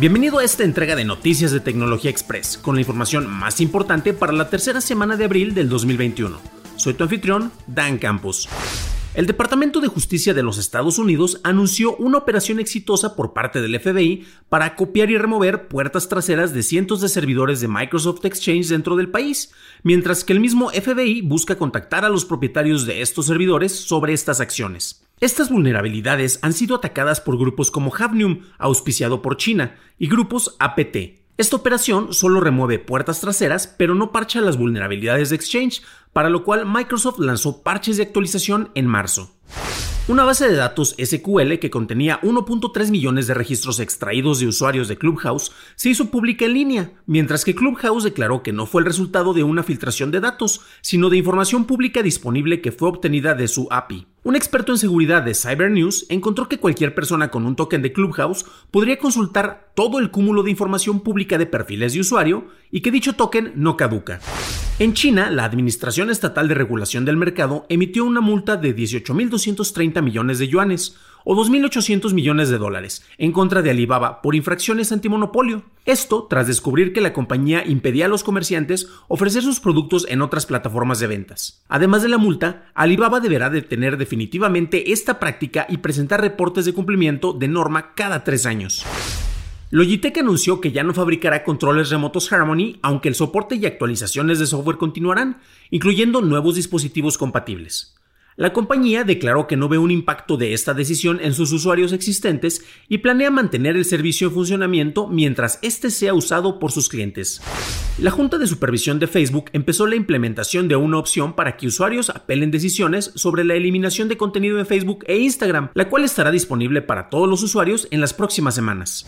Bienvenido a esta entrega de Noticias de Tecnología Express, con la información más importante para la tercera semana de abril del 2021. Soy tu anfitrión, Dan Campos. El Departamento de Justicia de los Estados Unidos anunció una operación exitosa por parte del FBI para copiar y remover puertas traseras de cientos de servidores de Microsoft Exchange dentro del país, mientras que el mismo FBI busca contactar a los propietarios de estos servidores sobre estas acciones. Estas vulnerabilidades han sido atacadas por grupos como Havnium, auspiciado por China, y grupos APT, esta operación solo remueve puertas traseras, pero no parcha las vulnerabilidades de Exchange, para lo cual Microsoft lanzó parches de actualización en marzo. Una base de datos SQL que contenía 1.3 millones de registros extraídos de usuarios de Clubhouse se hizo pública en línea, mientras que Clubhouse declaró que no fue el resultado de una filtración de datos, sino de información pública disponible que fue obtenida de su API. Un experto en seguridad de Cybernews encontró que cualquier persona con un token de Clubhouse podría consultar todo el cúmulo de información pública de perfiles de usuario y que dicho token no caduca. En China, la Administración Estatal de Regulación del Mercado emitió una multa de 18.230 millones de yuanes, o 2.800 millones de dólares en contra de Alibaba por infracciones antimonopolio. Esto tras descubrir que la compañía impedía a los comerciantes ofrecer sus productos en otras plataformas de ventas. Además de la multa, Alibaba deberá detener definitivamente esta práctica y presentar reportes de cumplimiento de norma cada tres años. Logitech anunció que ya no fabricará controles remotos Harmony, aunque el soporte y actualizaciones de software continuarán, incluyendo nuevos dispositivos compatibles. La compañía declaró que no ve un impacto de esta decisión en sus usuarios existentes y planea mantener el servicio en funcionamiento mientras este sea usado por sus clientes. La Junta de Supervisión de Facebook empezó la implementación de una opción para que usuarios apelen decisiones sobre la eliminación de contenido en Facebook e Instagram, la cual estará disponible para todos los usuarios en las próximas semanas.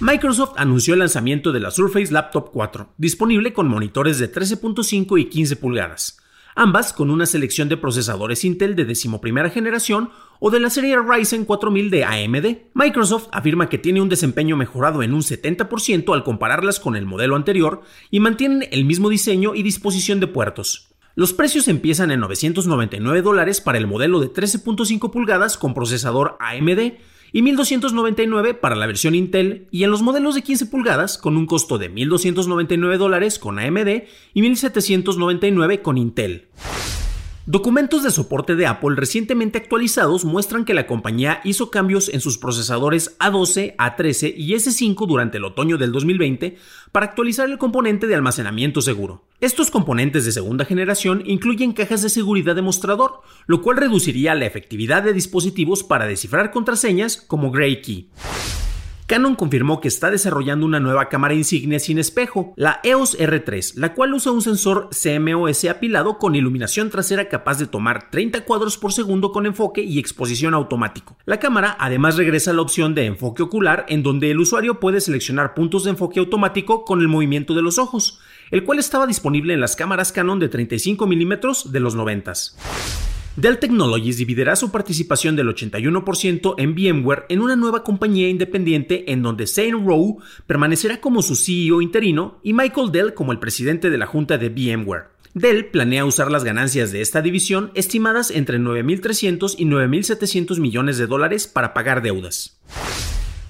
Microsoft anunció el lanzamiento de la Surface Laptop 4, disponible con monitores de 13.5 y 15 pulgadas ambas con una selección de procesadores Intel de decimoprimera generación o de la serie Ryzen 4000 de AMD. Microsoft afirma que tiene un desempeño mejorado en un 70% al compararlas con el modelo anterior y mantienen el mismo diseño y disposición de puertos. Los precios empiezan en 999 dólares para el modelo de 13.5 pulgadas con procesador AMD y 1299 para la versión Intel y en los modelos de 15 pulgadas con un costo de 1299 dólares con AMD y 1799 con Intel. Documentos de soporte de Apple recientemente actualizados muestran que la compañía hizo cambios en sus procesadores A12, A13 y S5 durante el otoño del 2020 para actualizar el componente de almacenamiento seguro. Estos componentes de segunda generación incluyen cajas de seguridad de mostrador, lo cual reduciría la efectividad de dispositivos para descifrar contraseñas como Gray Key. Canon confirmó que está desarrollando una nueva cámara insignia sin espejo, la EOS R3, la cual usa un sensor CMOS apilado con iluminación trasera capaz de tomar 30 cuadros por segundo con enfoque y exposición automático. La cámara además regresa a la opción de enfoque ocular en donde el usuario puede seleccionar puntos de enfoque automático con el movimiento de los ojos, el cual estaba disponible en las cámaras Canon de 35 mm de los 90. Dell Technologies dividirá su participación del 81% en VMware en una nueva compañía independiente en donde Zane Rowe permanecerá como su CEO interino y Michael Dell como el presidente de la junta de VMware. Dell planea usar las ganancias de esta división estimadas entre 9.300 y 9.700 millones de dólares para pagar deudas.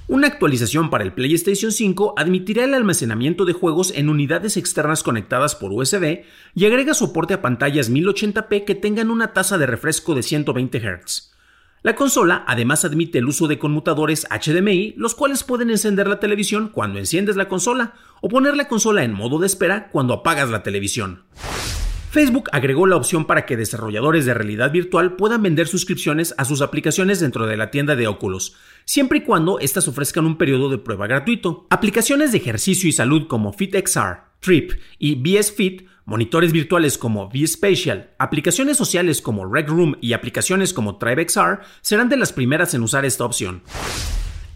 Una actualización para el PlayStation 5 admitirá el almacenamiento de juegos en unidades externas conectadas por USB y agrega soporte a pantallas 1080p que tengan una tasa de refresco de 120 Hz. La consola además admite el uso de conmutadores HDMI, los cuales pueden encender la televisión cuando enciendes la consola o poner la consola en modo de espera cuando apagas la televisión. Facebook agregó la opción para que desarrolladores de realidad virtual puedan vender suscripciones a sus aplicaciones dentro de la tienda de Oculus, siempre y cuando éstas ofrezcan un periodo de prueba gratuito. Aplicaciones de ejercicio y salud como FitXR, Trip y BS Fit monitores virtuales como vSpatial, aplicaciones sociales como Rec Room y aplicaciones como TribeXR serán de las primeras en usar esta opción.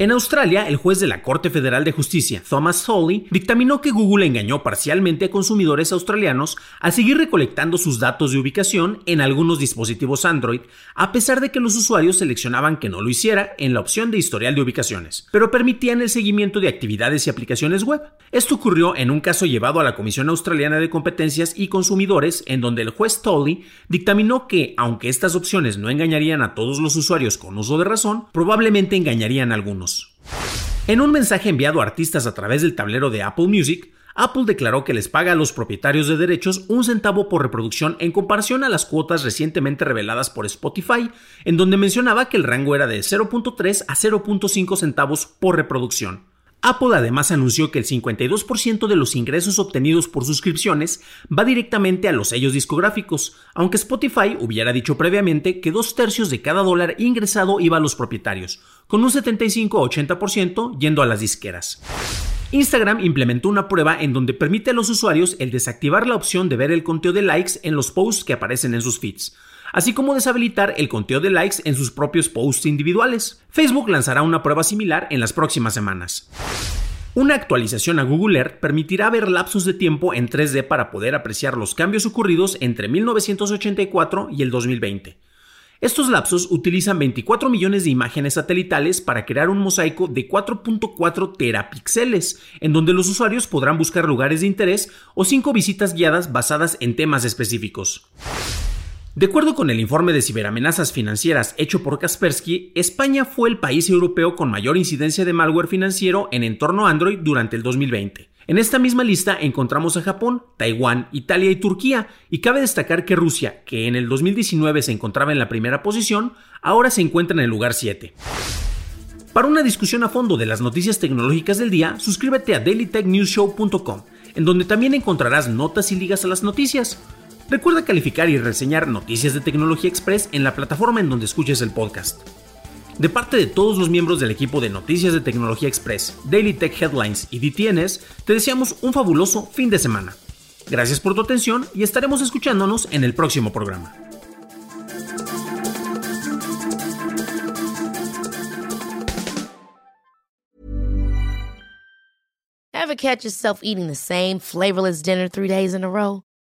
En Australia, el juez de la Corte Federal de Justicia, Thomas Hawley, dictaminó que Google engañó parcialmente a consumidores australianos al seguir recolectando sus datos de ubicación en algunos dispositivos Android, a pesar de que los usuarios seleccionaban que no lo hiciera en la opción de historial de ubicaciones, pero permitían el seguimiento de actividades y aplicaciones web. Esto ocurrió en un caso llevado a la Comisión Australiana de Competencias y Consumidores, en donde el juez Hawley dictaminó que, aunque estas opciones no engañarían a todos los usuarios con uso de razón, probablemente engañarían a algunos. En un mensaje enviado a artistas a través del tablero de Apple Music, Apple declaró que les paga a los propietarios de derechos un centavo por reproducción en comparación a las cuotas recientemente reveladas por Spotify, en donde mencionaba que el rango era de 0.3 a 0.5 centavos por reproducción. Apple además anunció que el 52% de los ingresos obtenidos por suscripciones va directamente a los sellos discográficos, aunque Spotify hubiera dicho previamente que dos tercios de cada dólar ingresado iba a los propietarios, con un 75-80% yendo a las disqueras. Instagram implementó una prueba en donde permite a los usuarios el desactivar la opción de ver el conteo de likes en los posts que aparecen en sus feeds así como deshabilitar el conteo de likes en sus propios posts individuales. Facebook lanzará una prueba similar en las próximas semanas. Una actualización a Google Earth permitirá ver lapsos de tiempo en 3D para poder apreciar los cambios ocurridos entre 1984 y el 2020. Estos lapsos utilizan 24 millones de imágenes satelitales para crear un mosaico de 4.4 terapíxeles, en donde los usuarios podrán buscar lugares de interés o 5 visitas guiadas basadas en temas específicos. De acuerdo con el informe de ciberamenazas financieras hecho por Kaspersky, España fue el país europeo con mayor incidencia de malware financiero en entorno Android durante el 2020. En esta misma lista encontramos a Japón, Taiwán, Italia y Turquía, y cabe destacar que Rusia, que en el 2019 se encontraba en la primera posición, ahora se encuentra en el lugar 7. Para una discusión a fondo de las noticias tecnológicas del día, suscríbete a dailytechnewsshow.com, en donde también encontrarás notas y ligas a las noticias. Recuerda calificar y reseñar Noticias de Tecnología Express en la plataforma en donde escuches el podcast. De parte de todos los miembros del equipo de Noticias de Tecnología Express, Daily Tech Headlines y DTNS, te deseamos un fabuloso fin de semana. Gracias por tu atención y estaremos escuchándonos en el próximo programa. Ever catch yourself eating the same flavorless dinner three days in a row?